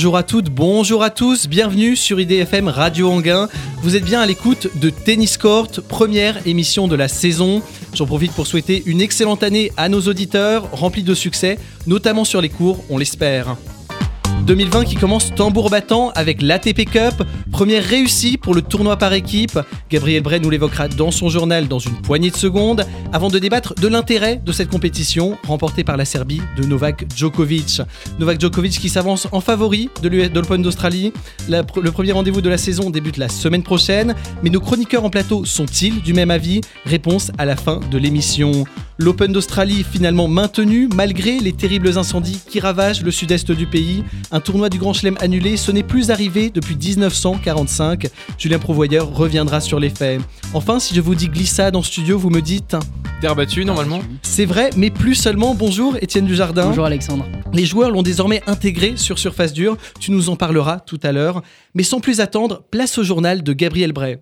Bonjour à toutes, bonjour à tous, bienvenue sur IDFM Radio Anguin. Vous êtes bien à l'écoute de Tennis Court, première émission de la saison. J'en profite pour souhaiter une excellente année à nos auditeurs, remplie de succès, notamment sur les cours, on l'espère. 2020 qui commence tambour battant avec l'ATP Cup, première réussie pour le tournoi par équipe. Gabriel Bray nous l'évoquera dans son journal dans une poignée de secondes, avant de débattre de l'intérêt de cette compétition remportée par la Serbie de Novak Djokovic. Novak Djokovic qui s'avance en favori de l'Open d'Australie. Le premier rendez-vous de la saison débute la semaine prochaine, mais nos chroniqueurs en plateau sont-ils du même avis? Réponse à la fin de l'émission. L'Open d'Australie finalement maintenu malgré les terribles incendies qui ravagent le sud-est du pays. Un tournoi du Grand Chelem annulé, ce n'est plus arrivé depuis 1945. Julien Provoyeur reviendra sur les faits. Enfin, si je vous dis glissade en studio, vous me dites Terre battue normalement C'est vrai, mais plus seulement. Bonjour Étienne Dujardin. Bonjour Alexandre. Les joueurs l'ont désormais intégré sur surface dure. Tu nous en parleras tout à l'heure. Mais sans plus attendre, place au journal de Gabriel Bray.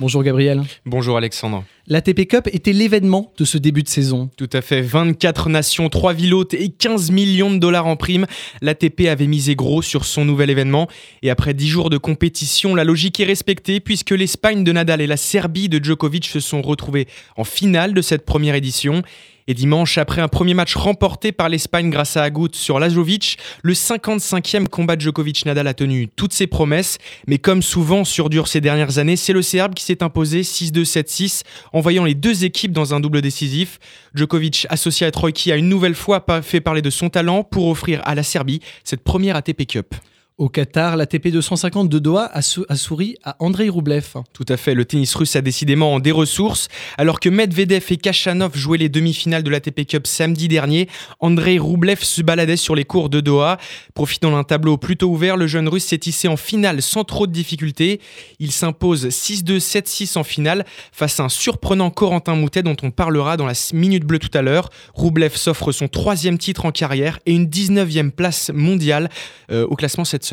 Bonjour Gabriel. Bonjour Alexandre. L'ATP Cup était l'événement de ce début de saison. Tout à fait, 24 nations, 3 villes hautes et 15 millions de dollars en prime. L'ATP avait misé gros sur son nouvel événement. Et après 10 jours de compétition, la logique est respectée puisque l'Espagne de Nadal et la Serbie de Djokovic se sont retrouvés en finale de cette première édition. Et dimanche, après un premier match remporté par l'Espagne grâce à Agut sur Lajovic, le 55e combat de Djokovic-Nadal a tenu toutes ses promesses. Mais comme souvent sur dur ces dernières années, c'est le Serbe qui s'est imposé 6-2, 7-6 en voyant les deux équipes dans un double décisif. Djokovic, associé à Troïki, a une nouvelle fois fait parler de son talent pour offrir à la Serbie cette première ATP Cup. Au Qatar, l'ATP 250 de Doha a, souri à Andrei Roublev. Tout à fait, le tennis russe a décidément en des ressources. Alors que Medvedev et Kachanov jouaient les demi-finales de l'ATP Cup samedi dernier, Andrei Roublev se baladait sur les cours de Doha. Profitant d'un tableau plutôt ouvert, le jeune russe s'est tissé en finale sans trop de difficultés. Il s'impose 6-2, 7-6 en finale face à un surprenant Corentin Moutet dont on parlera dans la minute bleue tout à l'heure. Roublev s'offre son troisième titre en carrière et une 19e place mondiale euh, au classement cette semaine.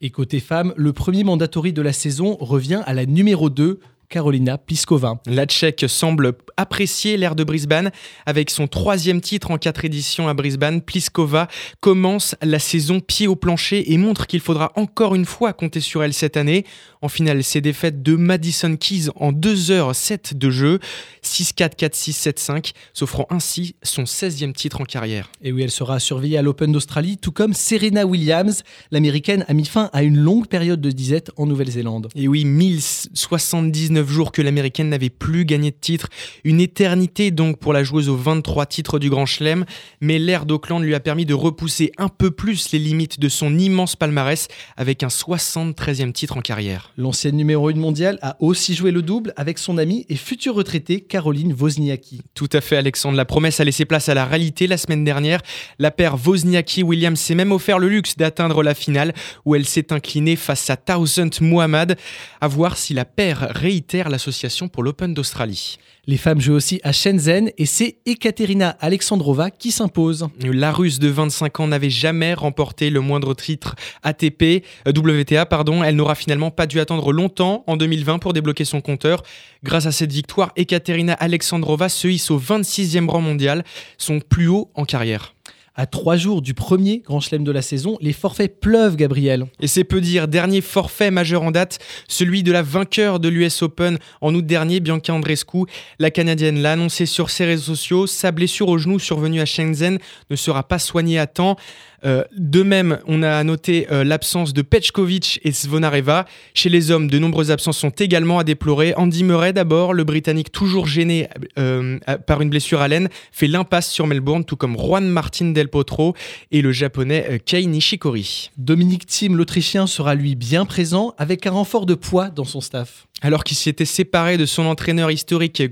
Et côté femme, le premier mandatory de la saison revient à la numéro 2, Carolina Pliskova. La Tchèque semble apprécier l'ère de Brisbane. Avec son troisième titre en quatre éditions à Brisbane, Pliskova commence la saison pied au plancher et montre qu'il faudra encore une fois compter sur elle cette année. En finale, ses défaites de Madison Keys en 2h7 de jeu, 6-4, 4-6, 7-5, s'offrant ainsi son 16e titre en carrière. Et oui, elle sera surveillée à l'Open d'Australie, tout comme Serena Williams. L'américaine a mis fin à une longue période de disette en Nouvelle-Zélande. Et oui, 1079 jours que l'américaine n'avait plus gagné de titre. Une éternité donc pour la joueuse aux 23 titres du Grand Chelem. Mais l'ère d'Auckland lui a permis de repousser un peu plus les limites de son immense palmarès avec un 73e titre en carrière. L'ancienne numéro 1 mondiale a aussi joué le double avec son amie et future retraitée Caroline Wozniacki. Tout à fait Alexandre, la promesse a laissé place à la réalité la semaine dernière. La paire Wozniacki-Williams s'est même offert le luxe d'atteindre la finale où elle s'est inclinée face à Thousand Muhammad. À voir si la paire réitère l'association pour l'Open d'Australie. Les femmes jouent aussi à Shenzhen et c'est Ekaterina Alexandrova qui s'impose. La russe de 25 ans n'avait jamais remporté le moindre titre ATP, euh, WTA, pardon. Elle n'aura finalement pas dû attendre longtemps en 2020 pour débloquer son compteur. Grâce à cette victoire, Ekaterina Alexandrova se hisse au 26e rang mondial, son plus haut en carrière. À trois jours du premier Grand Chelem de la saison, les forfaits pleuvent, Gabriel. Et c'est peu dire, dernier forfait majeur en date, celui de la vainqueur de l'US Open en août dernier, Bianca Andrescu. La Canadienne l'a annoncé sur ses réseaux sociaux. Sa blessure au genou survenue à Shenzhen ne sera pas soignée à temps. Euh, de même, on a noté euh, l'absence de Pechkovic et Svonareva. Chez les hommes, de nombreuses absences sont également à déplorer. Andy Murray, d'abord, le Britannique toujours gêné euh, par une blessure à l'aine, fait l'impasse sur Melbourne, tout comme Juan Martin Del Potro et le japonais Kei Nishikori. Dominique Thiem, l'Autrichien, sera lui bien présent avec un renfort de poids dans son staff. Alors qu'il s'était séparé de son entraîneur historique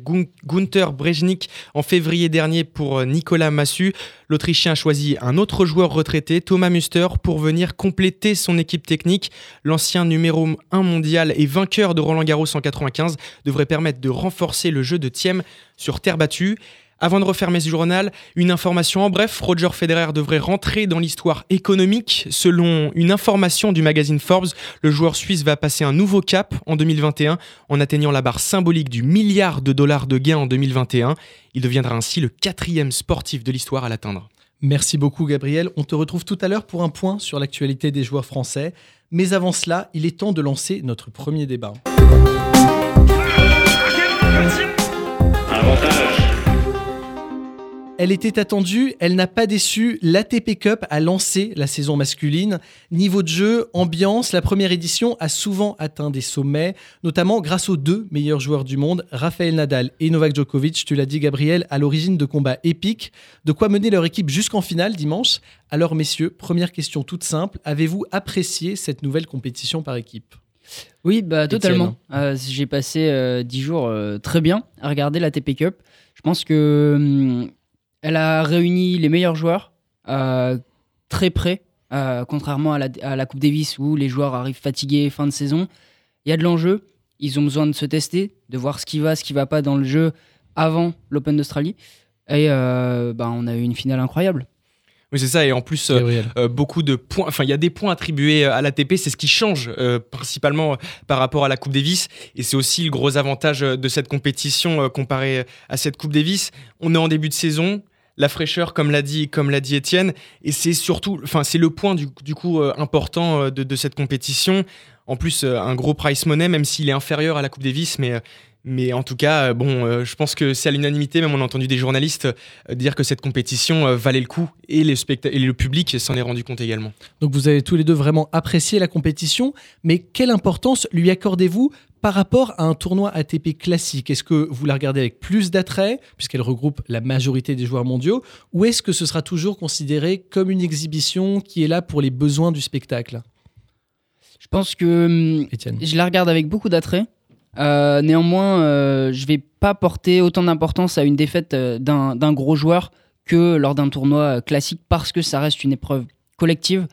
Gunther Brejnik en février dernier pour Nicolas Massu, l'Autrichien a choisi un autre joueur retraité, Thomas Muster, pour venir compléter son équipe technique. L'ancien numéro 1 mondial et vainqueur de Roland Garros en 95 devrait permettre de renforcer le jeu de Thiem sur terre battue. Avant de refermer ce journal, une information en bref, Roger Federer devrait rentrer dans l'histoire économique. Selon une information du magazine Forbes, le joueur suisse va passer un nouveau cap en 2021 en atteignant la barre symbolique du milliard de dollars de gains en 2021. Il deviendra ainsi le quatrième sportif de l'histoire à l'atteindre. Merci beaucoup Gabriel. On te retrouve tout à l'heure pour un point sur l'actualité des joueurs français. Mais avant cela, il est temps de lancer notre premier débat. Elle était attendue, elle n'a pas déçu. L'ATP Cup a lancé la saison masculine. Niveau de jeu, ambiance, la première édition a souvent atteint des sommets, notamment grâce aux deux meilleurs joueurs du monde, Rafael Nadal et Novak Djokovic. Tu l'as dit, Gabriel, à l'origine de combats épiques. De quoi mener leur équipe jusqu'en finale dimanche? Alors, messieurs, première question toute simple. Avez-vous apprécié cette nouvelle compétition par équipe? Oui, bah, totalement. Euh, j'ai passé euh, dix jours euh, très bien à regarder l'ATP Cup. Je pense que. Elle a réuni les meilleurs joueurs euh, très près, euh, contrairement à la, Coupe Davis où les joueurs arrivent fatigués fin de saison. Il y a de l'enjeu. Ils ont besoin de se tester, de voir ce qui va, ce qui va pas dans le jeu avant l'Open d'Australie. Et euh, bah, on a eu une finale incroyable. Oui, c'est ça. Et en plus, beaucoup de points. Enfin, il y a des points attribués à l'ATP. C'est ce qui change principalement par rapport à la Coupe Davis. Et c'est aussi le gros avantage de cette compétition comparé à cette Coupe Davis. On est en début de saison la fraîcheur, comme l'a dit, comme l'a dit Étienne, et c'est surtout, enfin, c'est le point du, coup euh, important euh, de, cette compétition. En plus, euh, un gros price money, même s'il est inférieur à la Coupe Davis, mais mais en tout cas, bon, je pense que c'est à l'unanimité, même on a entendu des journalistes dire que cette compétition valait le coup et, les et le public s'en est rendu compte également. Donc vous avez tous les deux vraiment apprécié la compétition, mais quelle importance lui accordez-vous par rapport à un tournoi ATP classique, est-ce que vous la regardez avec plus d'attrait, puisqu'elle regroupe la majorité des joueurs mondiaux, ou est-ce que ce sera toujours considéré comme une exhibition qui est là pour les besoins du spectacle? Je pense que hum, je la regarde avec beaucoup d'attrait. Euh, néanmoins, euh, je ne vais pas porter autant d'importance à une défaite euh, d'un gros joueur que lors d'un tournoi classique parce que ça reste une épreuve collective.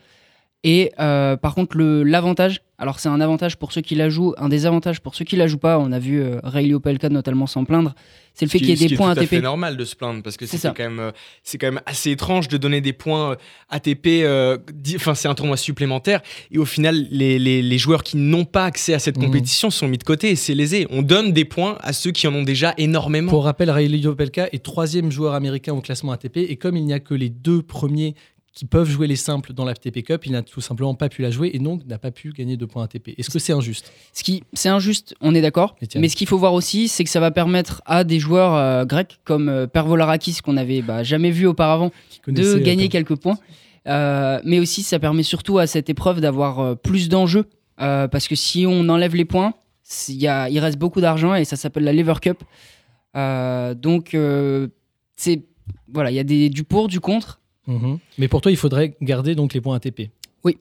Et par contre, l'avantage, alors c'est un avantage pour ceux qui la jouent, un désavantage pour ceux qui la jouent pas. On a vu euh, Ray Opelka notamment s'en plaindre. C'est le fait qu'il y ait des points ATP. C'est normal de se plaindre parce que c'est quand même euh, c'est quand même assez étrange de donner des points euh, ATP. Enfin c'est un tournoi supplémentaire et au final les, les, joueurs qui n'ont pas accès à cette mhm. compétition sont mis de côté et c'est lésé. On donne des points à ceux qui en ont déjà énormément. Pour rappel, Ray Opelka est troisième joueur américain au classement ATP et comme il n'y a que les deux premiers qui peuvent jouer les simples dans la FTP Cup, il n'a tout simplement pas pi la jouer et donc n'a pas pu gagner de points ATP. Est-ce que c'est injuste? Ce qui, c'est injuste, on est d'accord. Mais ce qu'il faut voir aussi, c'est que ça va permettre à des joueurs euh, grecs comme euh, Pervolarakis qu'on n'avait bah, jamais vu auparavant de gagner quelques points. Euh, mais aussi, ça permet surtout à cette épreuve d'avoir plus d'enjeux parce que si on enlève les points, il, il reste beaucoup d'argent et ça s'appelle la Lever Cup. donc, c'est voilà, il y a des, du pour, du contre. Mhm. Mais pour toi, il faudrait garder donc les points ATP. Oui.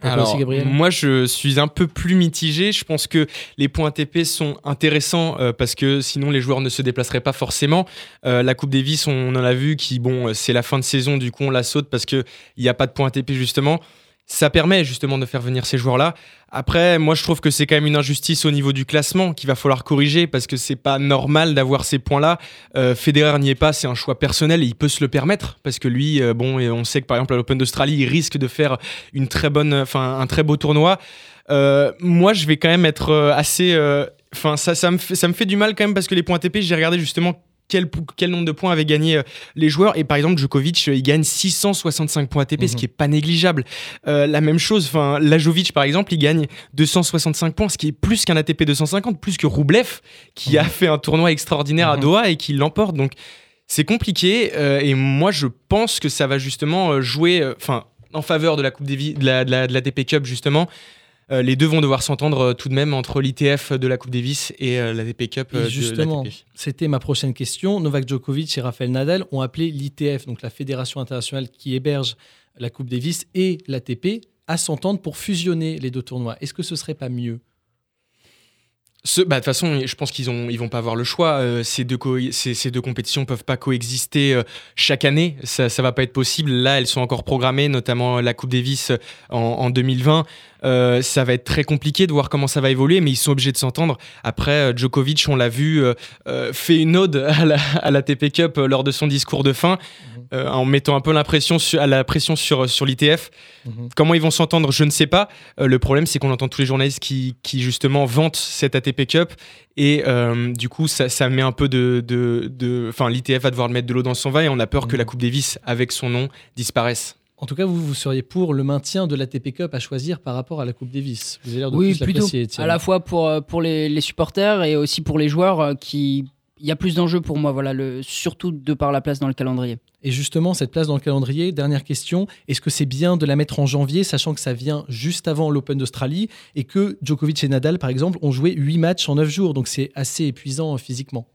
Alors, moi, je suis un peu plus mitigé. Je pense que les points ATP sont intéressants euh, parce que sinon, les joueurs ne se déplaceraient pas forcément. Euh, la Coupe Davis, on, en a vu qui, bon, c'est la fin de saison, du coup, on la saute parce qu'il n'y a pas de points ATP justement ça permet justement de faire venir ces joueurs-là. Après, moi, je trouve que c'est quand même une injustice au niveau du classement qu'il va falloir corriger parce que c'est pas normal d'avoir ces points-là. Euh, Federer n'y est pas, c'est un choix personnel et il peut se le permettre parce que lui, euh, bon, on sait que par exemple à l'Open d'Australie, il risque de faire une très bonne, enfin un très beau tournoi. Euh, moi, je vais quand même être assez, enfin ça, ça me fait, ça me fait du mal quand même parce que les points TP, j'ai regardé justement quel, quel, nombre de points avaient gagné euh, les joueurs. Et par exemple, Djokovic, euh, il gagne 665 points ATP, ce mhm. qui est pas négligeable. Euh, la même chose, enfin, Lajovic, par exemple, il gagne 265 points, ce qui est plus qu'un ATP 250, plus que Roublev, qui mhm. a fait un tournoi extraordinaire à mhm. Doha et qui l'emporte. Donc, c'est compliqué. et moi, je pense que ça va justement jouer, enfin, en faveur de la Coupe des de la, de la, de Cup, justement. Euh, les deux vont devoir s'entendre euh, tout de même entre l'ITF de la Coupe Davis et euh, la DP Cup. justement, c'était ma prochaine question. Novak Djokovic et Rafael Nadal ont appelé l'ITF, donc la fédération internationale qui héberge la Coupe Davis et l'ATP, à s'entendre pour fusionner les deux tournois. Est-ce que ce serait pas mieux? Bah, de toute façon, je pense qu'ils ont, vont pas avoir le choix. Euh, ces, deux ces, ces, compétitions peuvent pas coexister euh, chaque année. Ça, ça va pas être possible. Là, elles sont encore programmées, notamment la Coupe Davis euh, en, en 2020. ça va être très compliqué de voir comment ça va évoluer, mais ils sont obligés de s'entendre. Après, Djokovic, on l'a vu, fait une ode à la, à la TP Cup lors de son discours de fin. Euh, en mettant un peu l'impression à la pression sur, sur l'ITF. Mhm. Comment ils vont s'entendre, je ne sais pas. le problème, c'est qu'on entend tous les journalistes qui, qui, justement vantent cette ATP Cup et du coup, ça, ça, met un peu de. Enfin, de, l'ITF va devoir mettre de l'eau dans son vin et on a peur que la mhm. Coupe Davis, avec son nom, disparaisse. En tout cas, vous, vous seriez pour le maintien de l'ATP Cup à choisir par rapport à la Coupe Davis. Vous avez l'air de oui, plus plutôt. À la fois pour, euh, pour les, supporters et aussi pour les joueurs euh, qui. Il y a plus d'enjeux pour moi, voilà, le, surtout de par la place dans le calendrier. Et justement, cette place dans le calendrier, dernière question, est-ce que c'est bien de la mettre en janvier, sachant que ça vient juste avant l'Open d'Australie et que Djokovic et Nadal, par exemple, ont joué 8 matchs en 9 jours, donc c'est assez épuisant euh, physiquement?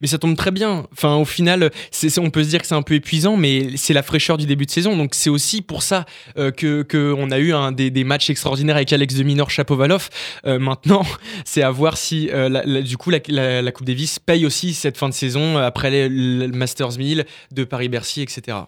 Mais ça tombe très bien. Enfin, au final, on peut se dire que c'est un peu épuisant, mais c'est la fraîcheur du début de saison. Donc, c'est aussi pour ça euh, que qu'on a eu un, des, des, matchs extraordinaires avec Alex de Minor, Chapovalov. Euh, maintenant, c'est à voir si, euh, du coup, la, la, Coupe Davis paye aussi cette fin de saison après le Masters 1000 de Paris-Bercy, etc.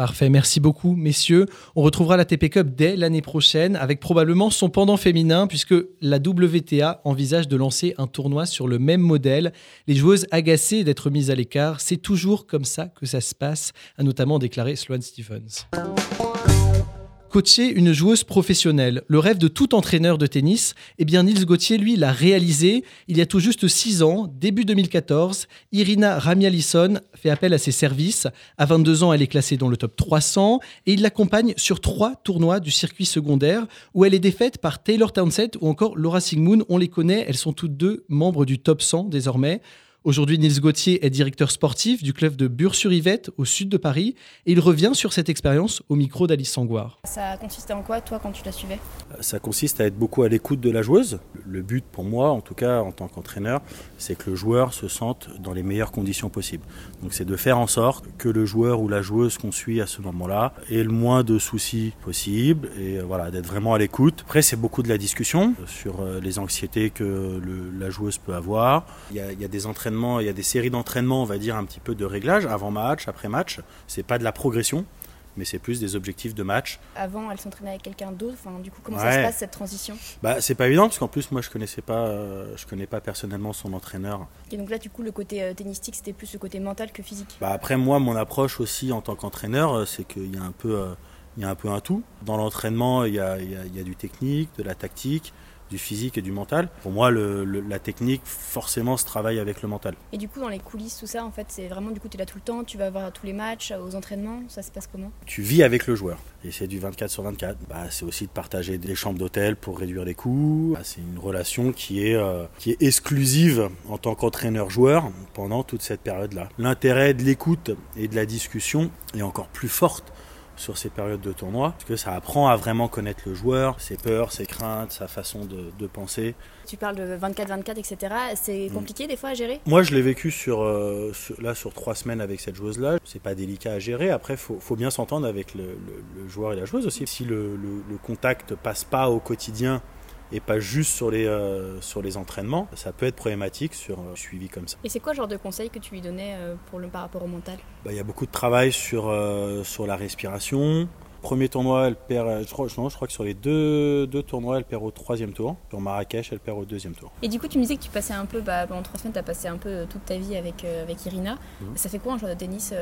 Parfait, merci beaucoup messieurs. On retrouvera la TP Cup dès l'année prochaine avec probablement son pendant féminin puisque la WTA envisage de lancer un tournoi sur le même modèle. Les joueuses agacées d'être mises à l'écart, c'est toujours comme ça que ça se passe, a notamment déclaré Sloane Stephens. Coacher une joueuse professionnelle, le rêve de tout entraîneur de tennis, eh bien Nils Gauthier, lui, l'a réalisé il y a tout juste 6 ans, début 2014. Irina Ramialisson fait appel à ses services. À 22 ans, elle est classée dans le top 300 et il l'accompagne sur trois tournois du circuit secondaire où elle est défaite par Taylor Townsend ou encore Laura Sigmund. On les connaît, elles sont toutes deux membres du top 100 désormais. Aujourd'hui, Nils Gauthier est directeur sportif du club de Bure-sur-Yvette, au sud de Paris, et il revient sur cette expérience au micro d'Alice Sangoire. Ça consistait en quoi, toi, quand tu la suivais? Ça consiste à être beaucoup à l'écoute de la joueuse. Le but pour moi, en tout cas en tant qu'entraîneur, c'est que le joueur se sente dans les meilleures conditions possibles. Donc c'est de faire en sorte que le joueur ou la joueuse qu'on suit à ce moment-là ait le moins de soucis possible, et euh, voilà, d'être vraiment à l'écoute. Après, c'est beaucoup de la discussion sur euh, les anxiétés que la joueuse peut avoir. Il y a, il y a des entraînements il y a des séries d'entraînement, on va dire un petit peu de réglage, avant match, après match. C'est pas de la progression, mais c'est plus des objectifs de match. Avant, elle s'entraînait avec quelqu'un d'autre. Enfin, du coup, comment ça se passe cette transition? Bah, c'est pas évident parce qu'en plus, moi, je connaissais pas, euh, je connais pas personnellement son entraîneur. Et donc là, du coup, le côté euh, tennistique, c'était plus le côté mental que physique? Bah après, moi, mon approche aussi en tant qu'entraîneur, euh, c'est qu'il y a un peu, il y a un peu un tout. Dans l'entraînement, il a, il y a du technique, de la tactique du physique et du mental. Pour moi, la technique, forcément, se travaille avec le mental. Et du coup, dans les coulisses, tout ça, en fait, c'est vraiment, du coup, tu es là tout le temps, tu vas voir tous les matchs, aux entraînements, ça se passe comment? Tu vis avec le joueur. Et c'est du 24 sur 24. Bah, c'est aussi de partager des chambres d'hôtel pour réduire les coûts. Bah, c'est une relation qui est, euh, qui est exclusive en tant qu'entraîneur-joueur pendant toute cette période-là. L'intérêt de l'écoute et de la discussion est encore plus forte sur ces périodes de tournoi, parce que ça apprend à vraiment connaître le joueur, ses peurs, ses craintes, sa façon de, penser. Tu parles de 24-24, etc. C'est mm. compliqué des fois à gérer? Moi, je l'ai vécu sur, euh, là sur trois semaines avec cette joueuse-là. C'est pas délicat à gérer. Après, faut, faut bien s'entendre avec le, joueur et la joueuse aussi. Si le, le contact passe pas au quotidien et pas juste sur les, euh, sur les entraînements. Ça peut être problématique sur un euh, suivi comme ça. Et c'est quoi le genre de conseils que tu lui donnais euh, pour le, par rapport au mental? Bah, Il y a beaucoup de travail sur, sur la respiration, Premier tournoi, elle perd, euh, je crois, je crois que sur les deux, deux, tournois, elle perd au troisième tour. Sur Marrakech, elle perd au deuxième tour. Et du coup, tu me disais que tu passais un peu, bah, pendant trois semaines, tu as passé un peu euh, toute ta vie avec, euh, avec Irina. Mhm. Ça fait quoi un joueur de tennis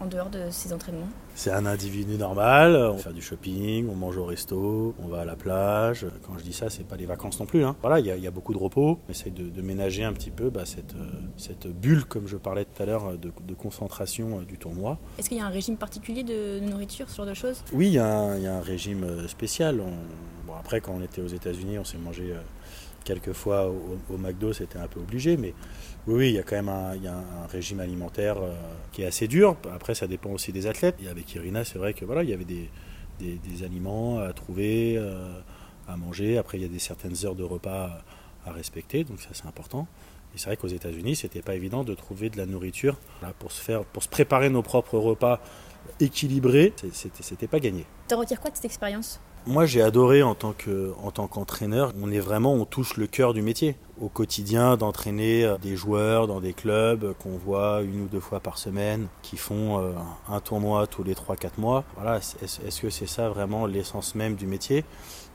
en dehors de ses entraînements? C'est un individu normal. On fait du shopping, on mange au resto, on va à la plage. Quand je dis ça, c'est pas les vacances non plus. Hein. Voilà, il y, a beaucoup de repos. On essaie de, ménager un petit peu bah, cette, cette bulle, comme je parlais tout à l'heure, de, concentration du tournoi. Est-ce qu'il y a un régime particulier de nourriture, ce genre de choses? Oui, il y, a un régime euh, spécial. bon, après, quand on était aux États-Unis, on s'est mangé euh, quelques fois au, McDo, c'était un peu obligé, mais oui, il y a quand même un, régime alimentaire euh, qui est assez dur. Après, ça dépend aussi des athlètes. Et avec Irina, c'est vrai que voilà, il y avait des, aliments à trouver, à manger. Après, il y a des certaines heures de repas à respecter, donc ça c'est important. Et c'est vrai qu'aux États-Unis, c'était pas évident de trouver de la nourriture pour se préparer nos propres repas équilibré, c'était pas gagné. Tu retires quoi de cette expérience? Moi, j'ai adoré en tant que en tant qu'entraîneur. On est vraiment, on touche le cœur du métier au quotidien d'entraîner euh, des joueurs dans des clubs qu'on voit une ou deux fois par semaine, qui font euh, un tournoi tous les 3-4 mois. Voilà, est-ce que c'est ça vraiment l'essence même du métier?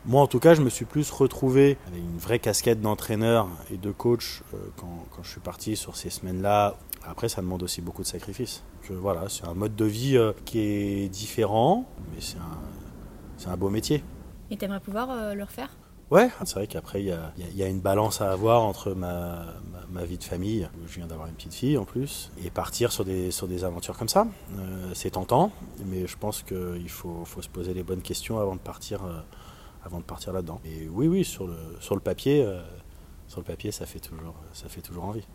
Moi, en tout cas, je me suis plus retrouvé avec une vraie casquette d'entraîneur et de coach euh, quand, quand je suis parti sur ces semaines-là. Après, ça demande aussi beaucoup de sacrifices. voilà, c'est un mode de vie qui est différent, mais c'est un beau métier. Et tu aimerais pouvoir euh, le refaire? Ouais, c'est vrai qu'après, il y, a, une balance à avoir entre ma, vie de famille, je viens d'avoir une petite fille en plus, et partir sur des, sur des aventures comme ça. Euh, c'est tentant, mais je pense qu'il faut, faut, se poser les bonnes questions avant de partir, euh, avant de partir là-dedans. Et oui, oui, sur le, sur le papier, sur le papier ça, fait toujours, ça fait toujours envie.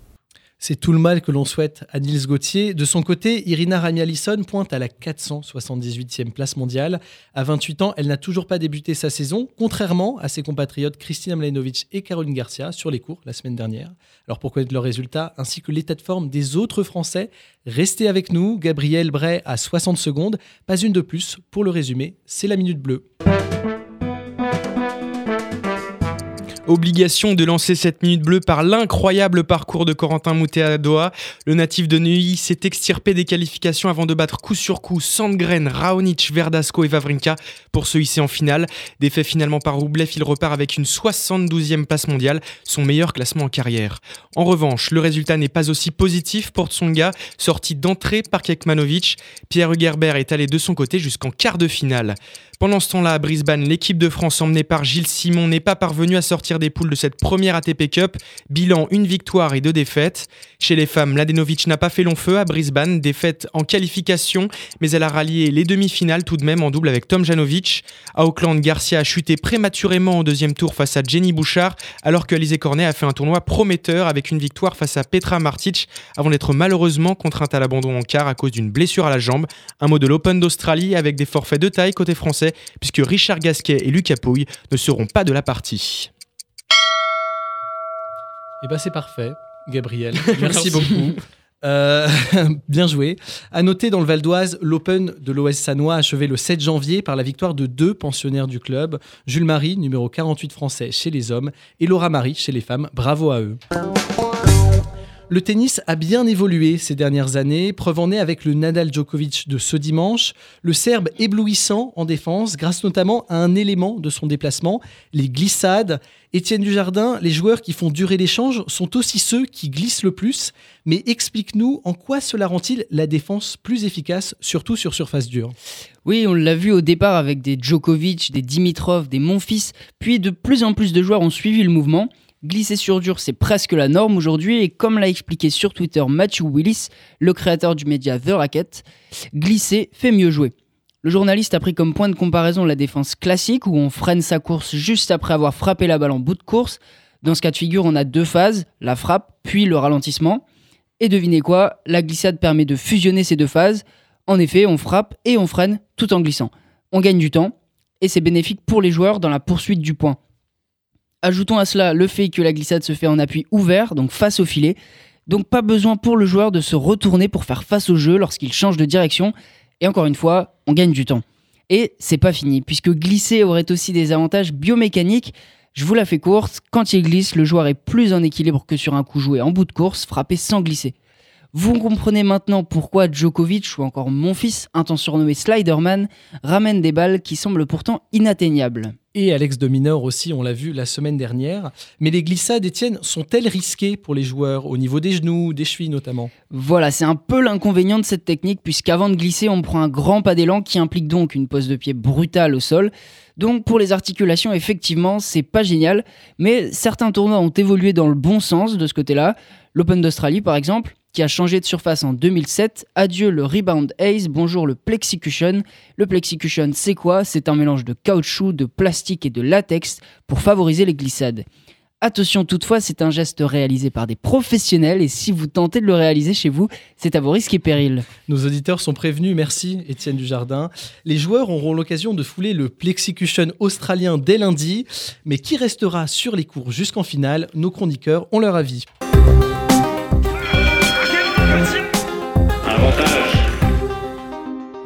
C'est tout le mal que l'on souhaite à Nils Gauthier. De son côté, Irina Ramialisson pointe à la 478e place mondiale. À 28 ans, elle n'a toujours pas débuté sa saison, contrairement à ses compatriotes Kristina Mladenovic et Caroline Garcia sur les cours la semaine dernière. Alors pour connaître leurs résultats ainsi que l'état de forme des autres Français, restez avec nous. Gabriel Bray à 60 secondes, pas une de plus. Pour le résumé, c'est la minute bleue. Obligation de lancer cette minute bleue par l'incroyable parcours de Corentin Moutet. Le natif de Neuilly s'est extirpé des qualifications avant de battre coup sur coup Sandgren, Raonic, Verdasco et Vavrinka pour se hisser en finale. Défait finalement par Roublev, il repart avec une 72e place mondiale, son meilleur classement en carrière. En revanche, le résultat n'est pas aussi positif pour Tsonga, sorti d'entrée par Kekmanovic. Pierre Hugerbert est allé de son côté jusqu'en quart de finale. Pendant ce temps-là, à Brisbane, l'équipe de France emmenée par Gilles Simon n'est pas parvenue à sortir des poules de cette première ATP Cup. Bilan une victoire et deux défaites. Chez les femmes, Ladenovic n'a pas fait long feu à Brisbane, défaite en qualification, mais elle a rallié les demi-finales tout de même en double avec Tom Janovic. À Auckland, Garcia a chuté prématurément au deuxième tour face à Jenny Bouchard, alors que Alizé Cornet a fait un tournoi prometteur avec une victoire face à Petra Martic avant d'être malheureusement contrainte à l'abandon en quart à cause d'une blessure à la jambe. Un mot de l'Open d'Australie avec des forfaits de taille côté français puisque Richard Gasquet et Lucas Pouille ne seront pas de la partie. Et eh ben c'est parfait, Gabriel. Merci, beaucoup. Euh, bien joué. À noter dans le Val d'Oise, l'Open de l'OS Sanois achevé le 7 janvier par la victoire de deux pensionnaires du club, Jules Marie, numéro 48 français chez les hommes, et Laura Marie chez les femmes. Bravo à eux. Le tennis a bien évolué ces dernières années, preuve en est avec le Nadal Djokovic de ce dimanche, le Serbe éblouissant en défense grâce notamment à un élément de son déplacement, les glissades. Étienne Dujardin, les joueurs qui font durer l'échange sont aussi ceux qui glissent le plus, mais explique-nous en quoi cela rend-il la défense plus efficace, surtout sur surface dure? Oui, on l'a vu au départ avec des Djokovic, des Dimitrov, des Monfils, puis de plus en plus de joueurs ont suivi le mouvement. Glisser sur dur, c'est presque la norme aujourd'hui, et comme l'a expliqué sur Twitter Matthew Willis, le créateur du média The Racket, glisser fait mieux jouer. Le journaliste a pris comme point de comparaison la défense classique, où on freine sa course juste après avoir frappé la balle en bout de course. Dans ce cas de figure, on a deux phases, la frappe, puis le ralentissement. Et devinez quoi, la glissade permet de fusionner ces deux phases. En effet, on frappe et on freine tout en glissant. On gagne du temps, et c'est bénéfique pour les joueurs dans la poursuite du point. Ajoutons à cela le fait que la glissade se fait en appui ouvert, donc face au filet. Donc pas besoin pour le joueur de se retourner pour faire face au jeu lorsqu'il change de direction. Et encore une fois, on gagne du temps. Et c'est pas fini, puisque glisser aurait aussi des avantages biomécaniques. Je vous la fais courte, quand il glisse, le joueur est plus en équilibre que sur un coup joué en bout de course, frappé sans glisser. Vous comprenez maintenant pourquoi Djokovic, ou encore mon fils, un temps surnommé Sliderman, ramène des balles qui semblent pourtant inatteignables et Alex de Minor aussi, on l'a vu la semaine dernière. Mais les glissades, Étienne, sont-elles risquées pour les joueurs, au niveau des genoux, des chevilles notamment? Voilà, c'est un peu l'inconvénient de cette technique, puisqu'avant de glisser, on prend un grand pas d'élan qui implique donc une pose de pied brutale au sol. Donc pour les articulations, effectivement, c'est pas génial, mais certains tournois ont évolué dans le bon sens de ce côté-là. L'Open d'Australie, par exemple, qui a changé de surface en 2007. Adieu le Rebound Ace, bonjour le Plexicushion. Le Plexicushion, c'est quoi? C'est un mélange de caoutchouc, de plastique et de latex pour favoriser les glissades. Attention toutefois, c'est un geste réalisé par des professionnels et si vous tentez de le réaliser chez vous, c'est à vos risques et périls. Nos auditeurs sont prévenus, merci Étienne Dujardin. Les joueurs auront l'occasion de fouler le Plexicushion australien dès lundi, mais qui restera sur les cours jusqu'en finale? Nos chroniqueurs ont leur avis.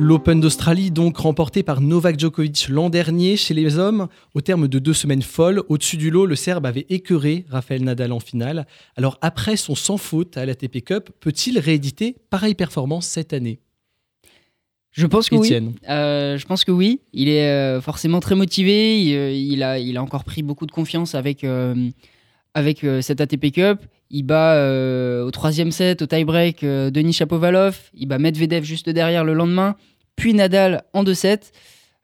L'Open d'Australie, donc remporté par Novak Djokovic l'an dernier chez les hommes, au terme de deux semaines folles, au-dessus du lot, le Serbe avait écœuré Rafael Nadal en finale. Alors après son sans faute à l'ATP Cup, peut-il rééditer pareille performance cette année? Je pense que oui. Euh, je pense que oui. Il est euh, forcément très motivé. Il, a, il a encore pris beaucoup de confiance avec, euh, avec cette ATP Cup. Il bat au troisième set, au tie-break, Denis Chapovalov. Il bat Medvedev juste derrière le lendemain puis Nadal en 2-7.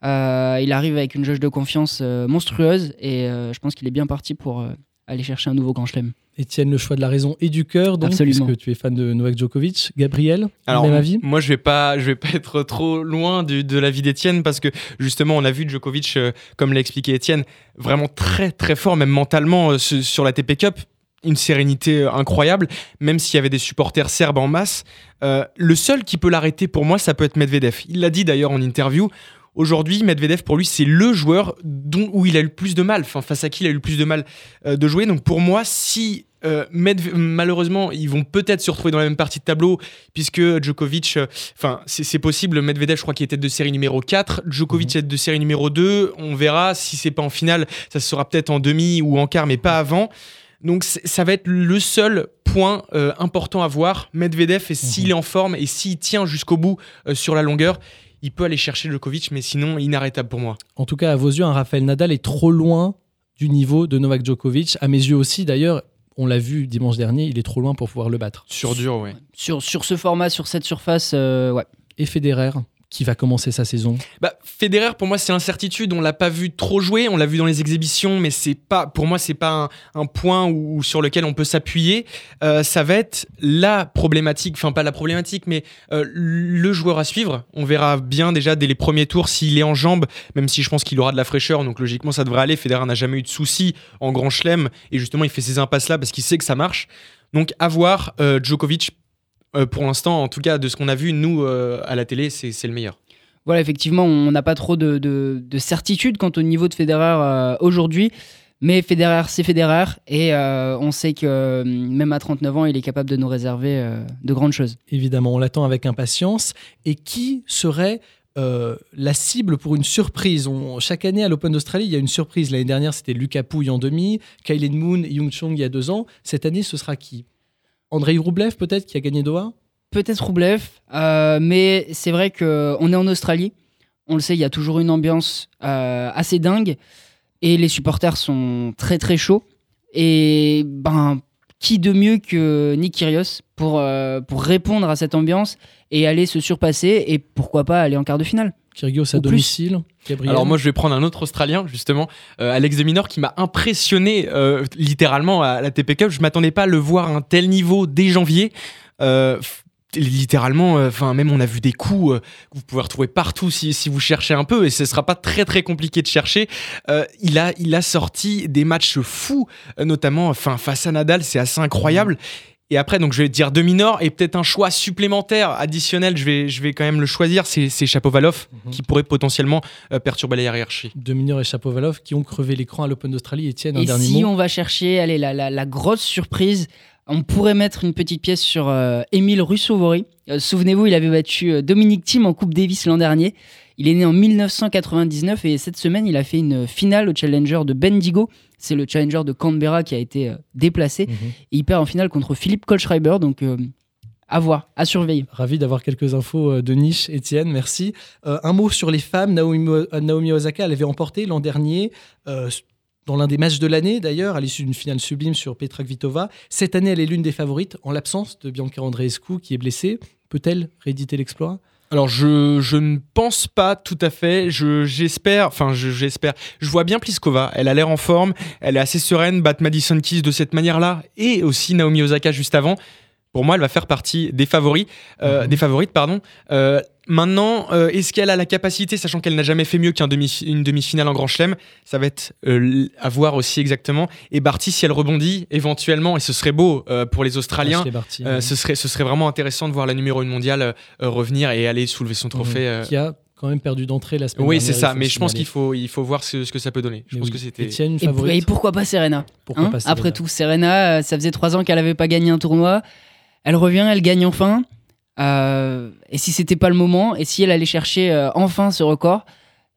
Euh, il arrive avec une jauge de confiance euh, monstrueuse et euh, je pense qu'il est bien parti pour aller chercher un nouveau grand chelem. Etienne, le choix de la raison et du cœur, donc, Absolument. puisque tu es fan de Novak Djokovic. Gabriel, Alors, même avis? Moi, je vais pas, je vais pas être trop loin du, de l'avis d'Etienne parce que justement, on a vu Djokovic, comme l'a expliqué Etienne, vraiment très très fort, même mentalement, sur la TP Cup une sérénité euh, incroyable, même s'il y avait des supporters serbes en masse. Euh, le seul qui peut l'arrêter pour moi, ça peut être Medvedev. Il l'a dit d'ailleurs en interview. Aujourd'hui, Medvedev, pour lui, c'est le joueur dont, où il a eu le plus de mal, enfin, face à qui il a eu le plus de mal euh, de jouer. Donc pour moi, si malheureusement, ils vont peut-être se retrouver dans la même partie de tableau, puisque Djokovic, enfin, c'est possible. Medvedev, je crois qu'il est tête de série numéro 4. Djokovic est tête de série numéro 2. On verra si c'est pas en finale, ça sera peut-être en demi ou en quart, mais pas avant. Donc ça va être le seul point euh, important à voir. Medvedev, et s'il mhm. est en forme et s'il tient jusqu'au bout euh, sur la longueur, il peut aller chercher Djokovic, mais sinon inarrêtable pour moi. En tout cas, à vos yeux, un Rafael Nadal est trop loin du niveau de Novak Djokovic. À mes yeux aussi, d'ailleurs, on l'a vu dimanche dernier, il est trop loin pour pouvoir le battre. Sur dur, oui. Sur, sur ce format, sur cette surface, euh, ouais. Et Federer qui va commencer sa saison bah, Federer, pour moi, c'est l'incertitude. On l'a pas vu trop jouer. On l'a vu dans les exhibitions, mais c'est pas, pour moi, c'est pas un, point où, sur lequel on peut s'appuyer. Euh, ça va être la problématique, enfin pas la problématique, mais euh, le joueur à suivre. On verra bien déjà dès les premiers tours s'il est en jambes, même si je pense qu'il aura de la fraîcheur. Donc logiquement, ça devrait aller. Federer n'a jamais eu de soucis en grand chelem et justement, il fait ces impasses là parce qu'il sait que ça marche. Donc à voir, euh, Djokovic euh, pour l'instant, en tout cas, de ce qu'on a vu, nous, euh, à la télé, c'est le meilleur. Voilà, effectivement, on n'a pas trop de, certitude quant au niveau de Federer euh, aujourd'hui. Mais Federer, c'est Federer. Et on sait que même à 39 ans, il est capable de nous réserver de grandes choses. Évidemment, on l'attend avec impatience. Et qui serait la cible pour une surprise? chaque année à l'Open d'Australie, il y a une surprise. L'année dernière, c'était Lucas Pouille en demi, Kylie Moon, Young Chong il y a deux ans. Cette année, ce sera qui? Andrei Roublev peut-être qui a gagné Doha? Peut-être Roublev, euh, mais c'est vrai qu'on est en Australie. On le sait, il y a toujours une ambiance euh, assez dingue et les supporters sont très très chauds. Et ben, qui de mieux que Nick Kyrgios pour, euh, pour répondre à cette ambiance et aller se surpasser et pourquoi pas aller en quart de finale Kyrgios à domicile. Alors moi je vais prendre un autre Australien justement, euh, Alex de Minor qui m'a impressionné euh, littéralement à la TP Cup. Je m'attendais pas à le voir à un tel niveau dès janvier. Littéralement, enfin même on a vu des coups que vous pouvez retrouver partout si, si, vous cherchez un peu et ce sera pas très très compliqué de chercher. il a il a sorti des matchs fous, notamment enfin face à Nadal, c'est assez incroyable. Et après, donc je vais dire demi minor et peut-être un choix supplémentaire, additionnel, je vais, je vais quand même le choisir, c'est Chapovalov mhm. qui pourrait potentiellement euh, perturber la hiérarchie. De minor et Chapovalov qui ont crevé l'écran à l'Open d'Australie. Etienne, un et dernier si on va chercher allez, la, la, grosse surprise, on pourrait mettre une petite pièce sur euh, Émile Russovori. Euh, souvenez-vous, il avait battu Dominique Thiem en Coupe Davis l'an dernier. Il est né en 1999 et cette semaine, il a fait une finale au Challenger de Bendigo. C'est le Challenger de Canberra qui a été euh, déplacé. Mhm. Et il perd en finale contre Philippe Kohlschreiber. Donc, euh, à voir, à surveiller. Ravi d'avoir quelques infos euh, de niche, Étienne, merci. un mot sur les femmes. Naomi, Osaka, elle avait emporté l'an dernier, dans l'un des matchs de l'année d'ailleurs, à l'issue d'une finale sublime sur Petra Kvitova. Cette année, elle est l'une des favorites, en l'absence de Bianca Andreescu qui est blessée. Peut-elle rééditer l'exploit? Alors je, ne pense pas tout à fait. Je j'espère, enfin j'espère. Je, vois bien Pliskova. Elle a l'air en forme. Elle est assez sereine. Battre Madison Keys de cette manière-là et aussi Naomi Osaka juste avant. Pour moi, elle va faire partie des favoris, euh, mhm. des favorites, pardon. Euh, maintenant, euh, est-ce qu'elle a la capacité, sachant qu'elle n'a jamais fait mieux qu'une demi, demi-finale en Grand Chelem Ça va être à voir aussi exactement. Et Barty, si elle rebondit éventuellement, et ce serait beau pour les Australiens, ce, serait, ce serait vraiment intéressant de voir la numéro 1 mondiale revenir et aller soulever son trophée. Qui a quand même perdu d'entrée la semaine oui, dernière. Oui, c'est ça, mais je pense qu'il faut, il faut voir ce, que ça peut donner. Je pense que c'était. Et, pourquoi pas Serena, pourquoi hein pas Serena Après tout, Serena, ça faisait trois ans qu'elle n'avait pas gagné un tournoi. Elle revient, elle gagne enfin. et si c'était pas le moment, et si elle allait chercher enfin ce record,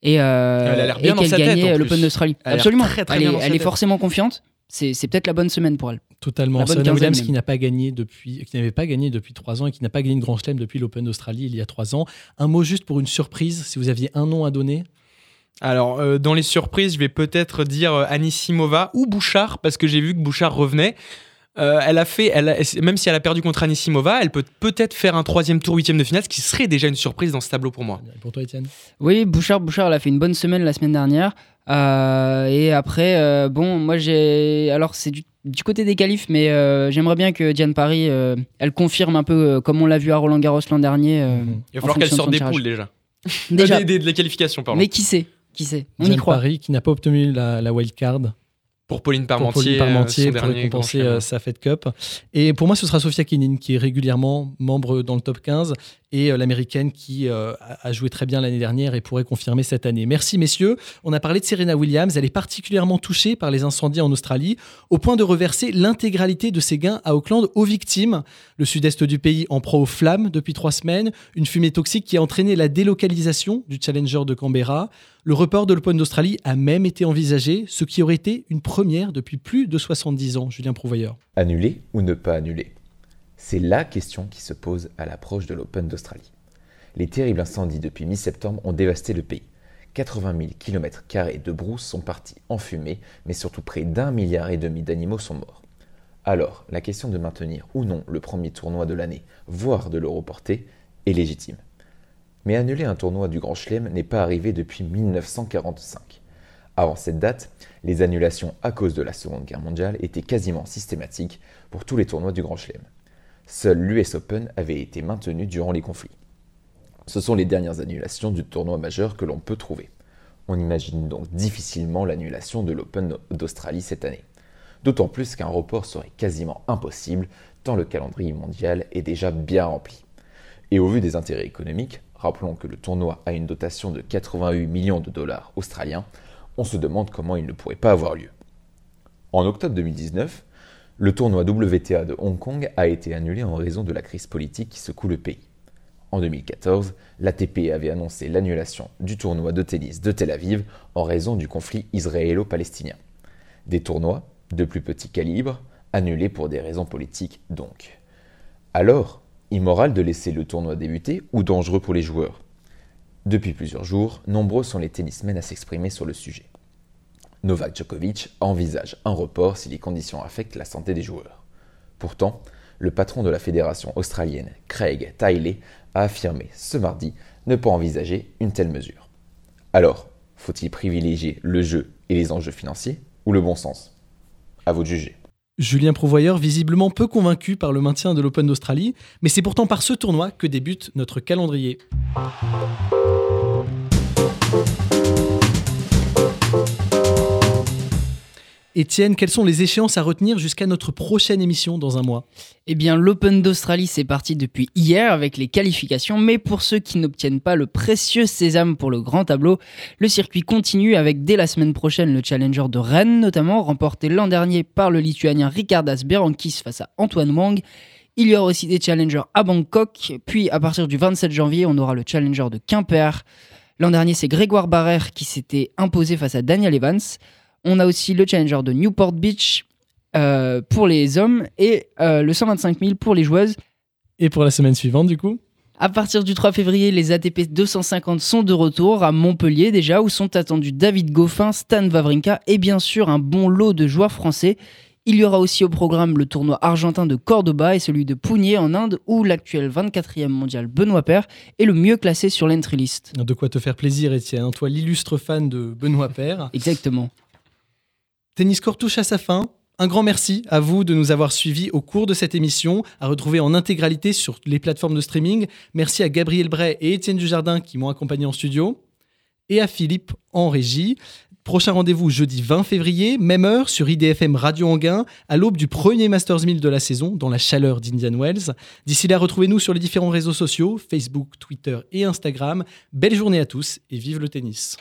et, elle a l'air bien qu'elle gagnait l'Open d'Australie. Absolument. elle, est, elle est forcément confiante. C'est peut-être la bonne semaine pour elle. Totalement. Serena Williams qui n'a pas gagné depuis, qui n'avait pas gagné depuis trois ans et qui n'a pas gagné de Grand Chelem depuis l'Open d'Australie il y a trois ans. Un mot juste pour une surprise, si vous aviez un nom à donner. Alors, euh, dans les surprises, je vais peut-être dire euh, Anisimova ou Bouchard, parce que j'ai vu que Bouchard revenait. Euh, elle a fait, elle même si elle a perdu contre Anisimova, elle peut peut-être faire un troisième tour huitième de finale, ce qui serait déjà une surprise dans ce tableau pour moi. pour toi, Étienne? Oui, Bouchard, Bouchard, elle a fait une bonne semaine la semaine dernière. et après, bon, moi j'ai, alors c'est du, côté des qualifs, mais j'aimerais bien que Diane Paris, elle confirme un peu comme on l'a vu à Roland Garros l'an dernier. Il va falloir qu'elle sorte des poules déjà. déjà. des, des, qualifications, pardon. Mais qui sait qui sait On y croit. Paris qui n'a pas obtenu la, la wild card pour Pauline Parmentier, pour, Parmentier, pour récompenser euh, sa Fed Cup. Et pour moi, ce sera Sofia Kenin, qui est régulièrement membre dans le top 15 et euh, l'américaine qui euh, a joué très bien l'année dernière et pourrait confirmer cette année. Merci messieurs. On a parlé de Serena Williams. Elle est particulièrement touchée par les incendies en Australie, au point de reverser l'intégralité de ses gains à Auckland aux victimes. Le sud-est du pays en proie aux flammes depuis trois semaines, une fumée toxique qui a entraîné la délocalisation du Challenger de Canberra. Le report de l'Open d'Australie a même été envisagé, ce qui aurait été une première depuis plus de 70 ans, Julien Prouvoyeur. Annuler ou ne pas annuler? C'est la question qui se pose à l'approche de l'Open d'Australie. Les terribles incendies depuis mi-septembre ont dévasté le pays. 80 000 km de brousse sont partis en fumée, mais surtout près d'un milliard et demi d'animaux sont morts. Alors, la question de maintenir ou non le premier tournoi de l'année, voire de le reporter, est légitime. Mais annuler un tournoi du Grand Chelem n'est pas arrivé depuis 1945. Avant cette date, les annulations à cause de la Seconde Guerre mondiale étaient quasiment systématiques pour tous les tournois du Grand Chelem. Seul l'US Open avait été maintenu durant les conflits. Ce sont les dernières annulations du tournoi majeur que l'on peut trouver. On imagine donc difficilement l'annulation de l'Open d'Australie cette année. D'autant plus qu'un report serait quasiment impossible tant le calendrier mondial est déjà bien rempli. Et au vu des intérêts économiques, rappelons que le tournoi a une dotation de 88 millions de dollars australiens, on se demande comment il ne pourrait pas avoir lieu. En octobre 2019, le tournoi WTA de Hong Kong a été annulé en raison de la crise politique qui secoue le pays. En 2014, l'ATP avait annoncé l'annulation du tournoi de tennis de Tel Aviv en raison du conflit israélo-palestinien. Des tournois, de plus petit calibre, annulés pour des raisons politiques donc. Alors, immoral de laisser le tournoi débuter ou dangereux pour les joueurs? Depuis plusieurs jours, nombreux sont les tennismen à s'exprimer sur le sujet. Novak Djokovic envisage un report si les conditions affectent la santé des joueurs. Pourtant, le patron de la fédération australienne, Craig Tiley, a affirmé ce mardi ne pas envisager une telle mesure. Alors, faut-il privilégier le jeu et les enjeux financiers ou le bon sens? À vous de juger. Julien Prouvoyeur, visiblement peu convaincu par le maintien de l'Open d'Australie, mais c'est pourtant par ce tournoi que débute notre calendrier. Étienne, quelles sont les échéances à retenir jusqu'à notre prochaine émission dans un mois? Eh bien, l'Open d'Australie, c'est parti depuis hier avec les qualifications, mais pour ceux qui n'obtiennent pas le précieux sésame pour le grand tableau, le circuit continue avec dès la semaine prochaine le Challenger de Rennes, notamment remporté l'an dernier par le Lituanien Ricardas Berankis face à Antoine Wang. Il y aura aussi des challengers à Bangkok, puis à partir du 27 janvier, on aura le Challenger de Quimper. L'an dernier, c'est Grégoire Barrère qui s'était imposé face à Daniel Evans. On a aussi le Challenger de Newport Beach euh, pour les hommes et euh, le 125 000 pour les joueuses. Et pour la semaine suivante, du coup? À partir du 3 février, les ATP 250 sont de retour à Montpellier déjà, où sont attendus David Goffin, Stan Wawrinka et bien sûr un bon lot de joueurs français. Il y aura aussi au programme le tournoi argentin de Cordoba et celui de Pugny en Inde, où l'actuel 24e mondial Benoît Paire est le mieux classé sur l'entry list. De quoi te faire plaisir, Étienne, toi l'illustre fan de Benoît Paire. Exactement. Tennis Court touche à sa fin. Un grand merci à vous de nous avoir suivis au cours de cette émission, à retrouver en intégralité sur les plateformes de streaming. Merci à Gabriel Bray et Étienne Dujardin qui m'ont accompagné en studio, et à Philippe en régie. Prochain rendez-vous jeudi 20 février, même heure sur IDFM Radio Anguin, à l'aube du premier Masters 1000 de la saison, dans la chaleur d'Indian Wells. D'ici là, retrouvez-nous sur les différents réseaux sociaux, Facebook, Twitter et Instagram. Belle journée à tous et vive le tennis.